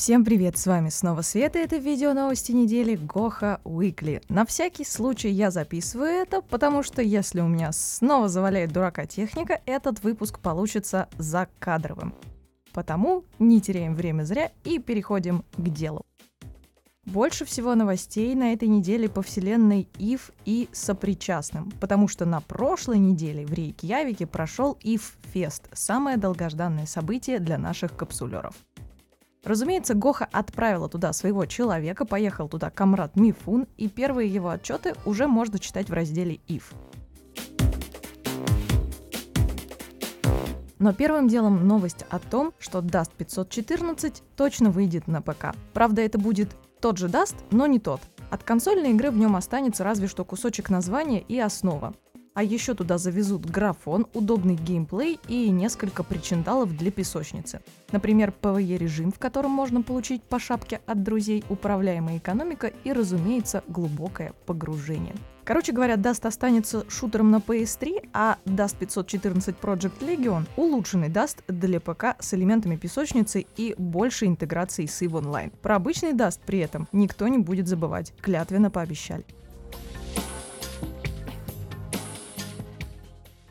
Всем привет, с вами снова Света, это видео новости недели Гоха Уикли. На всякий случай я записываю это, потому что если у меня снова заваляет дурака техника, этот выпуск получится закадровым. Потому не теряем время зря и переходим к делу. Больше всего новостей на этой неделе по вселенной Ив и сопричастным, потому что на прошлой неделе в Рейкьявике прошел Ив Фест, самое долгожданное событие для наших капсулеров. Разумеется, Гоха отправила туда своего человека, поехал туда комрад Мифун, и первые его отчеты уже можно читать в разделе Ив. Но первым делом новость о том, что Dust 514 точно выйдет на ПК. Правда, это будет тот же Dust, но не тот. От консольной игры в нем останется разве что кусочек названия и основа. А еще туда завезут графон, удобный геймплей и несколько причиндалов для песочницы. Например, PvE-режим, в котором можно получить по шапке от друзей, управляемая экономика и, разумеется, глубокое погружение. Короче говоря, Dust останется шутером на PS3, а Dust 514 Project Legion — улучшенный Dust для ПК с элементами песочницы и большей интеграцией с EVE Online. Про обычный Dust при этом никто не будет забывать, клятвенно пообещали.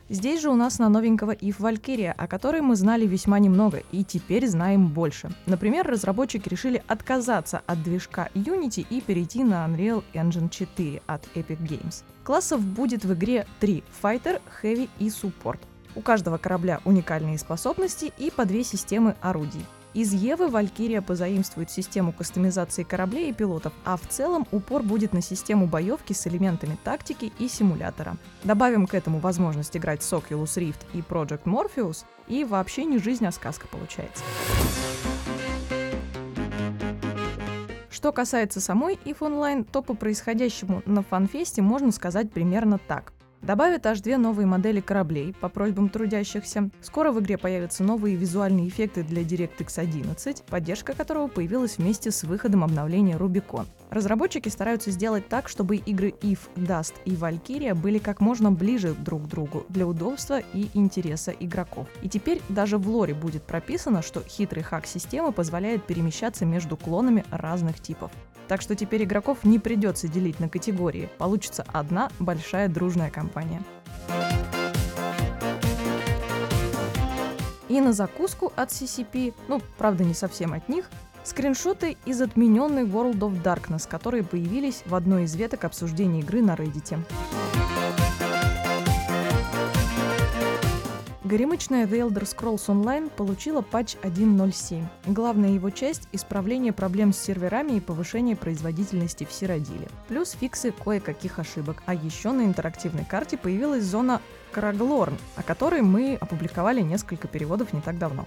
Здесь же у нас на новенького If Valkyria, о которой мы знали весьма немного и теперь знаем больше. Например, разработчики решили отказаться от движка Unity и перейти на Unreal Engine 4 от Epic Games. Классов будет в игре 3 — Fighter, Heavy и Support. У каждого корабля уникальные способности и по две системы орудий. Из Евы Валькирия позаимствует систему кастомизации кораблей и пилотов, а в целом упор будет на систему боевки с элементами тактики и симулятора. Добавим к этому возможность играть с Oculus Rift и Project Morpheus, и вообще не жизнь, а сказка получается. Что касается самой IF Online, то по происходящему на фанфесте можно сказать примерно так. Добавят аж две новые модели кораблей по просьбам трудящихся. Скоро в игре появятся новые визуальные эффекты для DirectX 11, поддержка которого появилась вместе с выходом обновления Rubicon. Разработчики стараются сделать так, чтобы игры If, Dust и Valkyria были как можно ближе друг к другу для удобства и интереса игроков. И теперь даже в лоре будет прописано, что хитрый хак системы позволяет перемещаться между клонами разных типов. Так что теперь игроков не придется делить на категории. Получится одна большая дружная компания. И на закуску от CCP, ну, правда, не совсем от них, скриншоты из отмененной World of Darkness, которые появились в одной из веток обсуждения игры на Reddit. Горемычная The Elder Scrolls Online получила патч 1.07. Главная его часть — исправление проблем с серверами и повышение производительности в Сиродиле. Плюс фиксы кое-каких ошибок. А еще на интерактивной карте появилась зона Краглорн, о которой мы опубликовали несколько переводов не так давно.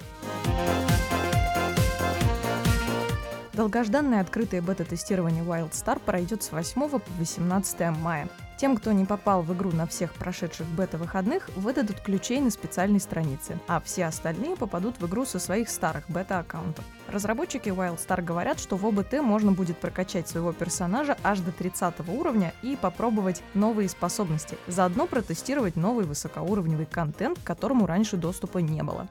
Долгожданное открытое бета-тестирование WildStar пройдет с 8 по 18 мая. Тем, кто не попал в игру на всех прошедших бета-выходных, выдадут ключей на специальной странице, а все остальные попадут в игру со своих старых бета-аккаунтов. Разработчики WildStar говорят, что в ОБТ можно будет прокачать своего персонажа аж до 30 уровня и попробовать новые способности, заодно протестировать новый высокоуровневый контент, к которому раньше доступа не было.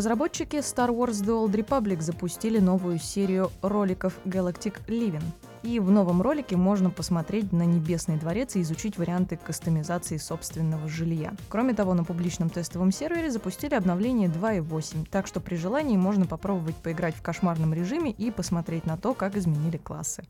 Разработчики Star Wars The Old Republic запустили новую серию роликов Galactic Living. И в новом ролике можно посмотреть на Небесный дворец и изучить варианты кастомизации собственного жилья. Кроме того, на публичном тестовом сервере запустили обновление 2.8, так что при желании можно попробовать поиграть в кошмарном режиме и посмотреть на то, как изменили классы.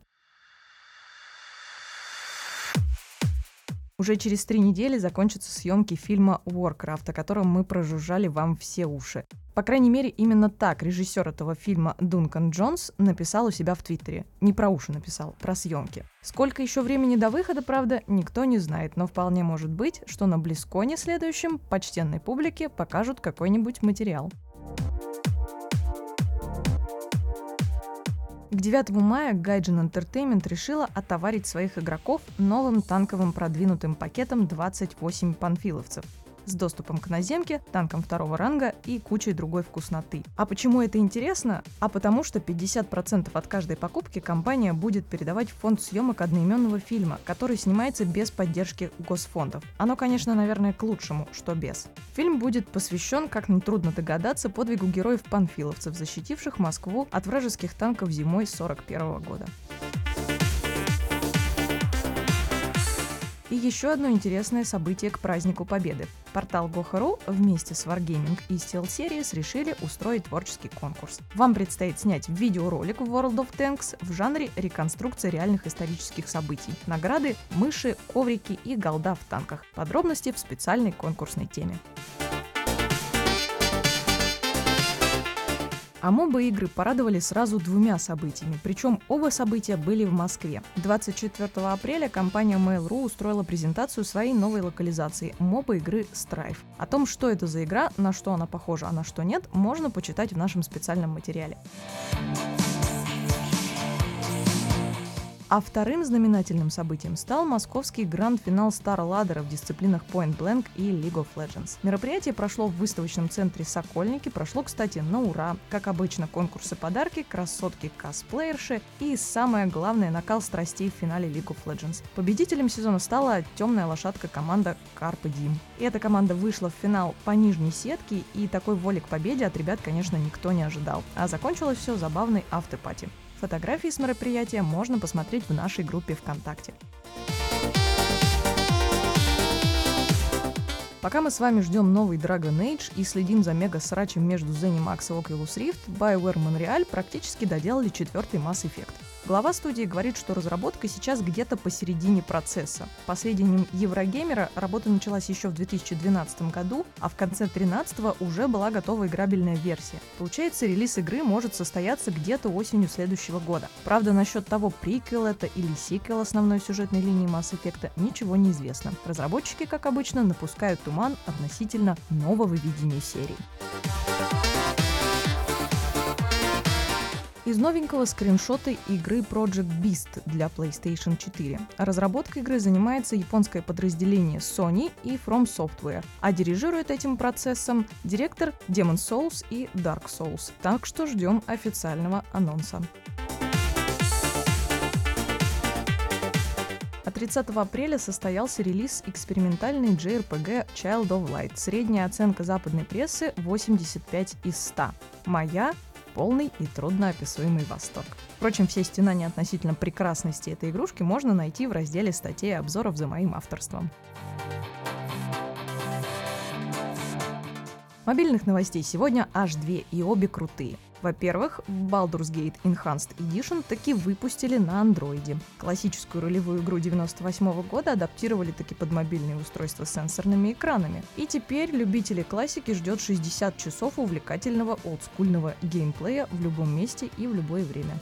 Уже через три недели закончатся съемки фильма Warcraft, о котором мы прожужжали вам все уши. По крайней мере, именно так режиссер этого фильма Дункан Джонс написал у себя в Твиттере. Не про уши написал, про съемки. Сколько еще времени до выхода, правда, никто не знает, но вполне может быть, что на Близконе следующем почтенной публике покажут какой-нибудь материал. К 9 мая Gaijin Entertainment решила отоварить своих игроков новым танковым продвинутым пакетом 28 панфиловцев. С доступом к наземке, танкам второго ранга и кучей другой вкусноты. А почему это интересно? А потому что 50% от каждой покупки компания будет передавать в фонд съемок одноименного фильма, который снимается без поддержки госфондов. Оно, конечно, наверное, к лучшему, что без. Фильм будет посвящен, как нетрудно догадаться, подвигу героев-панфиловцев, защитивших Москву от вражеских танков зимой 41 года. И еще одно интересное событие к празднику Победы. Портал Goha.ru вместе с Wargaming и Steel Series решили устроить творческий конкурс. Вам предстоит снять видеоролик в World of Tanks в жанре реконструкции реальных исторических событий. Награды, мыши, коврики и голда в танках. Подробности в специальной конкурсной теме. А моба-игры порадовали сразу двумя событиями, причем оба события были в Москве. 24 апреля компания Mail.ru устроила презентацию своей новой локализации моба-игры Strife. О том, что это за игра, на что она похожа, а на что нет, можно почитать в нашем специальном материале. А вторым знаменательным событием стал московский гранд-финал Star Ladder в дисциплинах Point Blank и League of Legends. Мероприятие прошло в выставочном центре Сокольники, прошло, кстати, на ура. Как обычно, конкурсы подарки, красотки косплеерши и, самое главное, накал страстей в финале League of Legends. Победителем сезона стала темная лошадка команда Carpe Diem. И эта команда вышла в финал по нижней сетке, и такой воли к победе от ребят, конечно, никто не ожидал. А закончилось все забавной автопати. Фотографии с мероприятия можно посмотреть в нашей группе ВКонтакте. Пока мы с вами ждем новый Dragon Age и следим за мега-срачем между ZeniMax и Oculus Rift, BioWare Montreal практически доделали четвертый Mass Effect. Глава студии говорит, что разработка сейчас где-то посередине процесса. По сведениям Еврогеймера, работа началась еще в 2012 году, а в конце 2013 уже была готова играбельная версия. Получается, релиз игры может состояться где-то осенью следующего года. Правда, насчет того, приквел это или сиквел основной сюжетной линии Mass Effect, ничего не известно. Разработчики, как обычно, напускают туман относительно нового видения серии. Из новенького скриншоты игры Project Beast для PlayStation 4. Разработкой игры занимается японское подразделение Sony и From Software, а дирижирует этим процессом директор Demon Souls и Dark Souls. Так что ждем официального анонса. А 30 апреля состоялся релиз экспериментальной JRPG Child of Light. Средняя оценка западной прессы 85 из 100. Моя полный и трудноописуемый восторг. Впрочем, все стенания относительно прекрасности этой игрушки можно найти в разделе статей и обзоров за моим авторством. Мобильных новостей сегодня аж две, и обе крутые. Во-первых, Baldur's Gate Enhanced Edition таки выпустили на андроиде. Классическую ролевую игру 98 года адаптировали таки под мобильные устройства с сенсорными экранами. И теперь любители классики ждет 60 часов увлекательного олдскульного геймплея в любом месте и в любое время.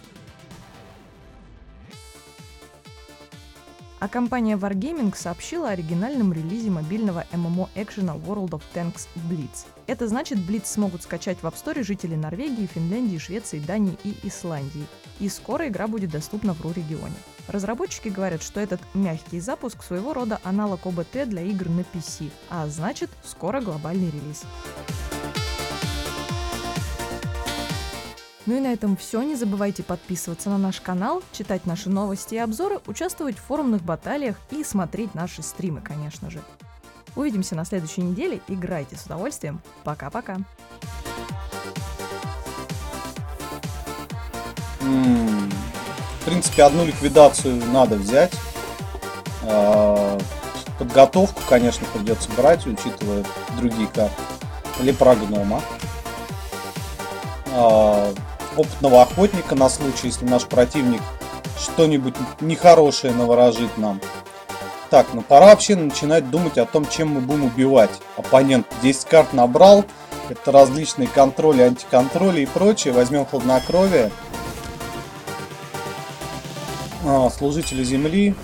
А компания Wargaming сообщила о оригинальном релизе мобильного MMO-экшена World of Tanks Blitz. Это значит, Blitz смогут скачать в App Store жители Норвегии, Финляндии, Швеции, Дании и Исландии. И скоро игра будет доступна в РУ-регионе. Разработчики говорят, что этот мягкий запуск своего рода аналог ОБТ для игр на PC, а значит, скоро глобальный релиз. Ну и на этом все. Не забывайте подписываться на наш канал, читать наши новости и обзоры, участвовать в форумных баталиях и смотреть наши стримы, конечно же. Увидимся на следующей неделе. Играйте с удовольствием. Пока-пока. В принципе, одну ликвидацию надо взять. А, подготовку, конечно, придется брать, учитывая другие карты. Лепрогнома. А, опытного охотника на случай, если наш противник что-нибудь нехорошее наворожит нам. Так, ну пора вообще начинать думать о том, чем мы будем убивать. Оппонент 10 карт набрал, это различные контроли, антиконтроли и прочее. Возьмем хладнокровие. А, служители земли,